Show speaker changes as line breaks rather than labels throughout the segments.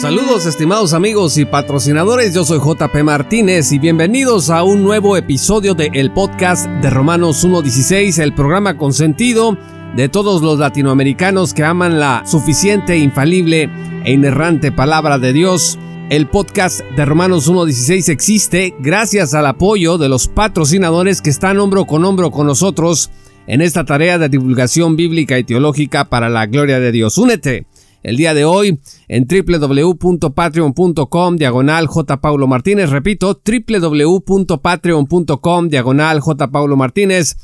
Saludos estimados amigos y patrocinadores, yo soy JP Martínez y bienvenidos a un nuevo episodio de el podcast de Romanos 1.16, el programa consentido de todos los latinoamericanos que aman la suficiente, infalible e inerrante palabra de Dios. El podcast de Romanos 1.16 existe gracias al apoyo de los patrocinadores que están hombro con hombro con nosotros en esta tarea de divulgación bíblica y teológica para la gloria de Dios. Únete el día de hoy en www.patreon.com diagonal J. Paulo Martínez. Repito, www.patreon.com diagonal J. Paulo Martínez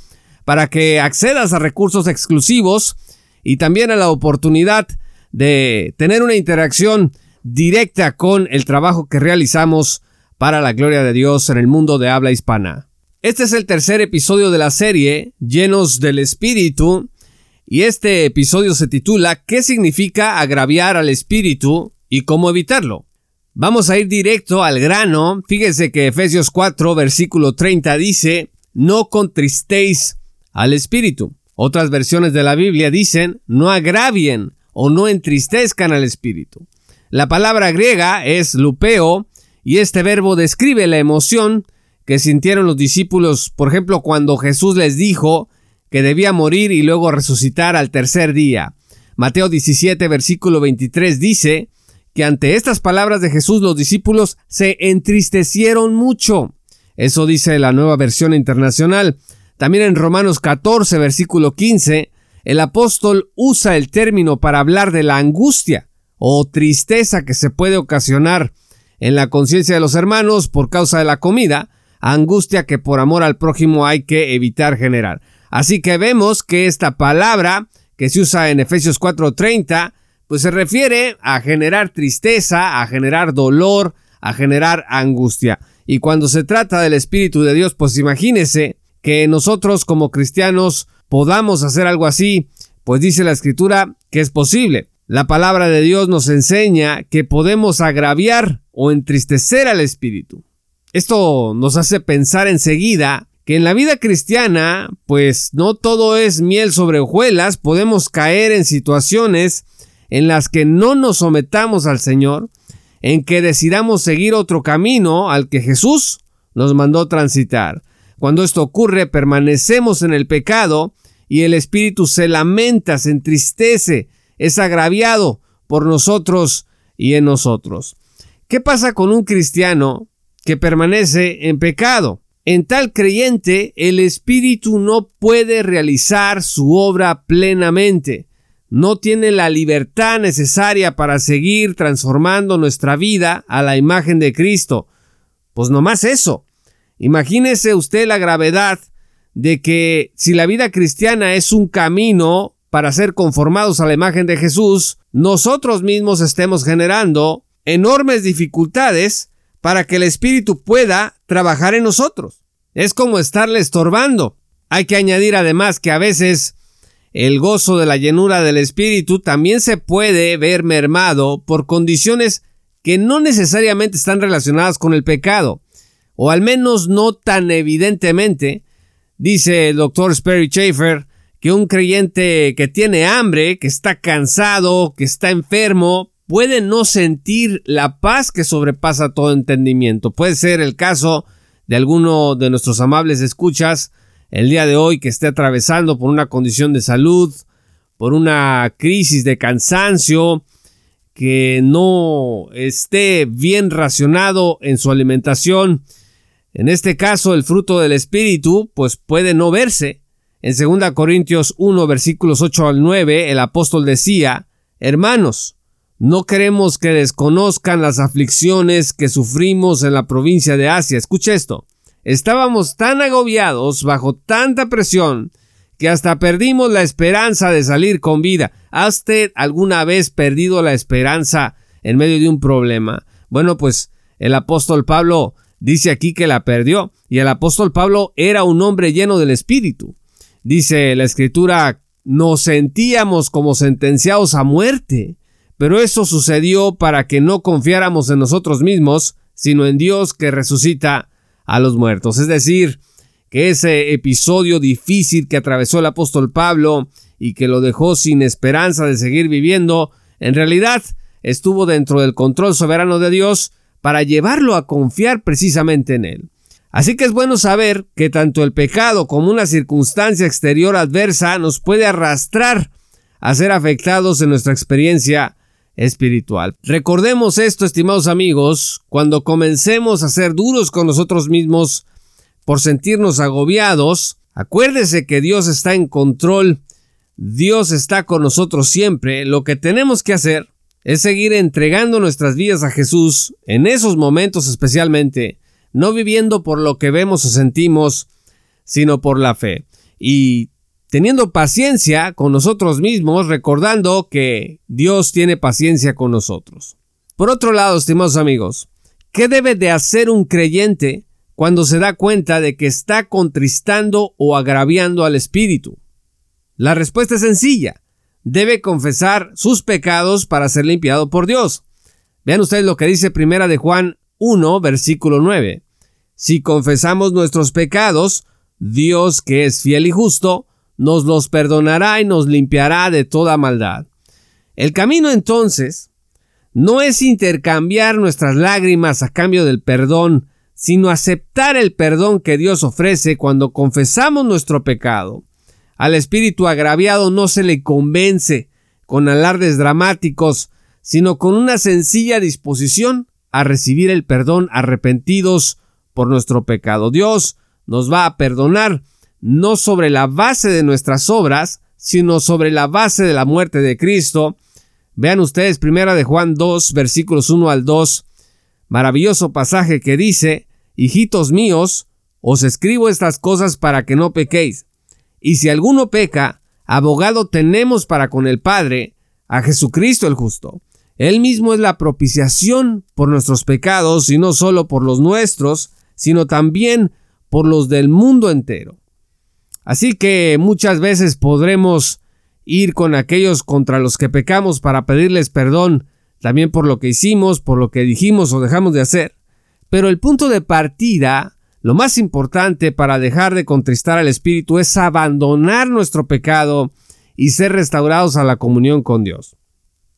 para que accedas a recursos exclusivos y también a la oportunidad de tener una interacción directa con el trabajo que realizamos para la gloria de Dios en el mundo de habla hispana. Este es el tercer episodio de la serie Llenos del Espíritu y este episodio se titula ¿Qué significa agraviar al espíritu y cómo evitarlo? Vamos a ir directo al grano. Fíjese que Efesios 4 versículo 30 dice, no contristéis al espíritu. Otras versiones de la Biblia dicen, no agravien o no entristezcan al espíritu. La palabra griega es lupeo y este verbo describe la emoción que sintieron los discípulos, por ejemplo, cuando Jesús les dijo, que debía morir y luego resucitar al tercer día. Mateo 17, versículo 23 dice que ante estas palabras de Jesús los discípulos se entristecieron mucho. Eso dice la nueva versión internacional. También en Romanos 14, versículo 15, el apóstol usa el término para hablar de la angustia o tristeza que se puede ocasionar en la conciencia de los hermanos por causa de la comida, angustia que por amor al prójimo hay que evitar generar. Así que vemos que esta palabra que se usa en Efesios 4:30, pues se refiere a generar tristeza, a generar dolor, a generar angustia. Y cuando se trata del Espíritu de Dios, pues imagínese que nosotros como cristianos podamos hacer algo así, pues dice la Escritura que es posible. La palabra de Dios nos enseña que podemos agraviar o entristecer al Espíritu. Esto nos hace pensar enseguida que en la vida cristiana, pues no todo es miel sobre hojuelas, podemos caer en situaciones en las que no nos sometamos al Señor, en que decidamos seguir otro camino al que Jesús nos mandó transitar. Cuando esto ocurre, permanecemos en el pecado y el Espíritu se lamenta, se entristece, es agraviado por nosotros y en nosotros. ¿Qué pasa con un cristiano que permanece en pecado? En tal creyente, el Espíritu no puede realizar su obra plenamente. No tiene la libertad necesaria para seguir transformando nuestra vida a la imagen de Cristo. Pues no más eso. Imagínese usted la gravedad de que si la vida cristiana es un camino para ser conformados a la imagen de Jesús, nosotros mismos estemos generando enormes dificultades para que el Espíritu pueda trabajar en nosotros. Es como estarle estorbando. Hay que añadir además que a veces el gozo de la llenura del Espíritu también se puede ver mermado por condiciones que no necesariamente están relacionadas con el pecado, o al menos no tan evidentemente. Dice el doctor Sperry Schaefer que un creyente que tiene hambre, que está cansado, que está enfermo, puede no sentir la paz que sobrepasa todo entendimiento. Puede ser el caso de alguno de nuestros amables escuchas el día de hoy que esté atravesando por una condición de salud, por una crisis de cansancio, que no esté bien racionado en su alimentación. En este caso, el fruto del Espíritu, pues puede no verse. En 2 Corintios 1, versículos 8 al 9, el apóstol decía, Hermanos, no queremos que desconozcan las aflicciones que sufrimos en la provincia de Asia. Escucha esto. Estábamos tan agobiados bajo tanta presión que hasta perdimos la esperanza de salir con vida. ¿Ha usted alguna vez perdido la esperanza en medio de un problema? Bueno, pues el apóstol Pablo dice aquí que la perdió y el apóstol Pablo era un hombre lleno del Espíritu. Dice la escritura, nos sentíamos como sentenciados a muerte, pero eso sucedió para que no confiáramos en nosotros mismos, sino en Dios que resucita a los muertos. Es decir, que ese episodio difícil que atravesó el apóstol Pablo y que lo dejó sin esperanza de seguir viviendo, en realidad estuvo dentro del control soberano de Dios para llevarlo a confiar precisamente en Él. Así que es bueno saber que tanto el pecado como una circunstancia exterior adversa nos puede arrastrar a ser afectados en nuestra experiencia espiritual. Recordemos esto, estimados amigos, cuando comencemos a ser duros con nosotros mismos por sentirnos agobiados, acuérdese que Dios está en control, Dios está con nosotros siempre, lo que tenemos que hacer es seguir entregando nuestras vidas a Jesús en esos momentos especialmente, no viviendo por lo que vemos o sentimos, sino por la fe. Y teniendo paciencia con nosotros mismos, recordando que Dios tiene paciencia con nosotros. Por otro lado, estimados amigos, ¿qué debe de hacer un creyente cuando se da cuenta de que está contristando o agraviando al Espíritu? La respuesta es sencilla. Debe confesar sus pecados para ser limpiado por Dios. Vean ustedes lo que dice Primera de Juan 1, versículo 9. Si confesamos nuestros pecados, Dios, que es fiel y justo, nos los perdonará y nos limpiará de toda maldad. El camino entonces no es intercambiar nuestras lágrimas a cambio del perdón, sino aceptar el perdón que Dios ofrece cuando confesamos nuestro pecado. Al espíritu agraviado no se le convence con alardes dramáticos, sino con una sencilla disposición a recibir el perdón arrepentidos por nuestro pecado. Dios nos va a perdonar no sobre la base de nuestras obras, sino sobre la base de la muerte de Cristo. Vean ustedes primera de Juan 2, versículos 1 al 2, maravilloso pasaje que dice, Hijitos míos, os escribo estas cosas para que no pequéis. Y si alguno peca, abogado tenemos para con el Padre, a Jesucristo el justo. Él mismo es la propiciación por nuestros pecados y no solo por los nuestros, sino también por los del mundo entero. Así que muchas veces podremos ir con aquellos contra los que pecamos para pedirles perdón, también por lo que hicimos, por lo que dijimos o dejamos de hacer. Pero el punto de partida, lo más importante para dejar de contristar al Espíritu es abandonar nuestro pecado y ser restaurados a la comunión con Dios.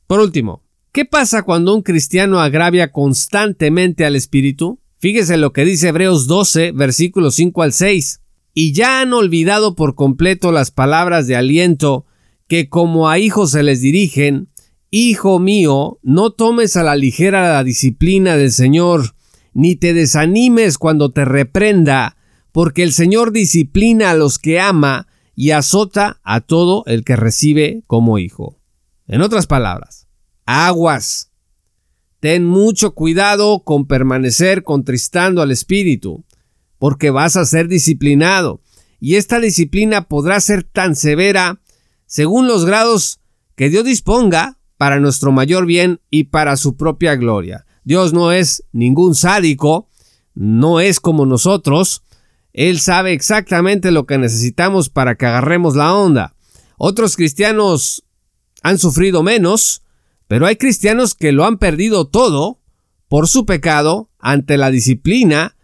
Por último, ¿qué pasa cuando un cristiano agravia constantemente al Espíritu? Fíjese lo que dice Hebreos 12, versículos 5 al 6. Y ya han olvidado por completo las palabras de aliento que como a hijos se les dirigen, Hijo mío, no tomes a la ligera la disciplina del Señor, ni te desanimes cuando te reprenda, porque el Señor disciplina a los que ama y azota a todo el que recibe como hijo. En otras palabras, aguas, Ten mucho cuidado con permanecer contristando al espíritu, porque vas a ser disciplinado, y esta disciplina podrá ser tan severa según los grados que Dios disponga para nuestro mayor bien y para su propia gloria. Dios no es ningún sádico, no es como nosotros, Él sabe exactamente lo que necesitamos para que agarremos la onda. Otros cristianos han sufrido menos, pero hay cristianos que lo han perdido todo por su pecado ante la disciplina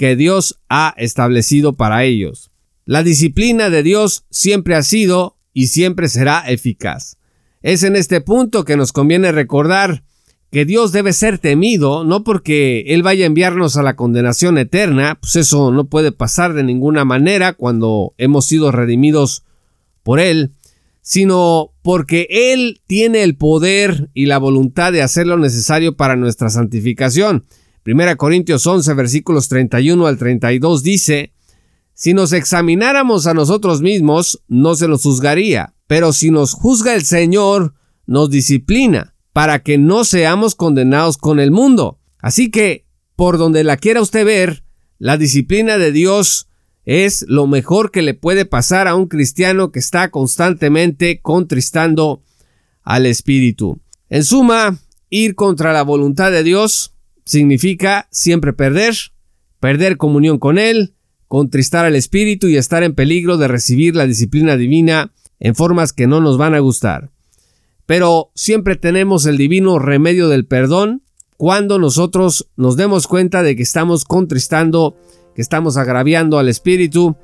que Dios ha establecido para ellos. La disciplina de Dios siempre ha sido y siempre será eficaz. Es en este punto que nos conviene recordar que Dios debe ser temido, no porque Él vaya a enviarnos a la condenación eterna, pues eso no puede pasar de ninguna manera cuando hemos sido redimidos por Él, sino porque Él tiene el poder y la voluntad de hacer lo necesario para nuestra santificación. Primera Corintios 11 versículos 31 al 32 dice, Si nos examináramos a nosotros mismos, no se nos juzgaría, pero si nos juzga el Señor, nos disciplina, para que no seamos condenados con el mundo. Así que, por donde la quiera usted ver, la disciplina de Dios es lo mejor que le puede pasar a un cristiano que está constantemente contristando al Espíritu. En suma, ir contra la voluntad de Dios significa siempre perder, perder comunión con Él, contristar al espíritu y estar en peligro de recibir la disciplina divina en formas que no nos van a gustar. Pero siempre tenemos el divino remedio del perdón cuando nosotros nos demos cuenta de que estamos contristando, que estamos agraviando al espíritu.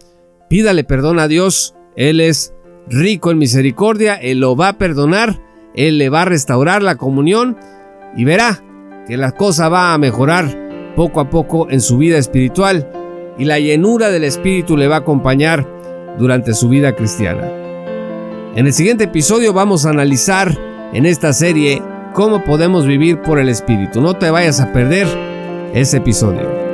Pídale perdón a Dios, Él es rico en misericordia, Él lo va a perdonar, Él le va a restaurar la comunión y verá que la cosa va a mejorar poco a poco en su vida espiritual y la llenura del Espíritu le va a acompañar durante su vida cristiana. En el siguiente episodio vamos a analizar en esta serie cómo podemos vivir por el Espíritu. No te vayas a perder ese episodio.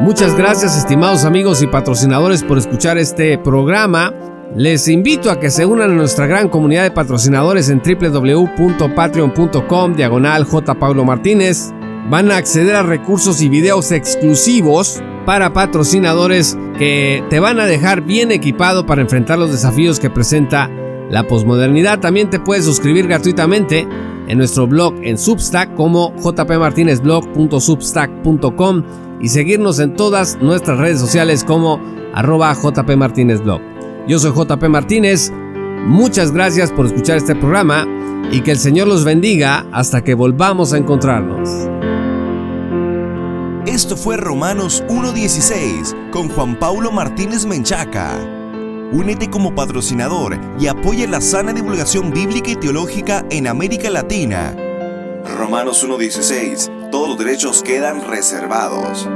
Muchas gracias estimados amigos y patrocinadores por escuchar este programa. Les invito a que se unan a nuestra gran comunidad de patrocinadores en www.patreon.com diagonal J. Martínez van a acceder a recursos y videos exclusivos para patrocinadores que te van a dejar bien equipado para enfrentar los desafíos que presenta la posmodernidad. También te puedes suscribir gratuitamente en nuestro blog en Substack como jpmartinezblog.substack.com y seguirnos en todas nuestras redes sociales como arroba jpmartinezblog. Yo soy JP Martínez, muchas gracias por escuchar este programa y que el Señor los bendiga hasta que volvamos a encontrarnos.
Esto fue Romanos 1.16 con Juan Paulo Martínez Menchaca. Únete como patrocinador y apoya la sana divulgación bíblica y teológica en América Latina. Romanos 1.16. Todos los derechos quedan reservados.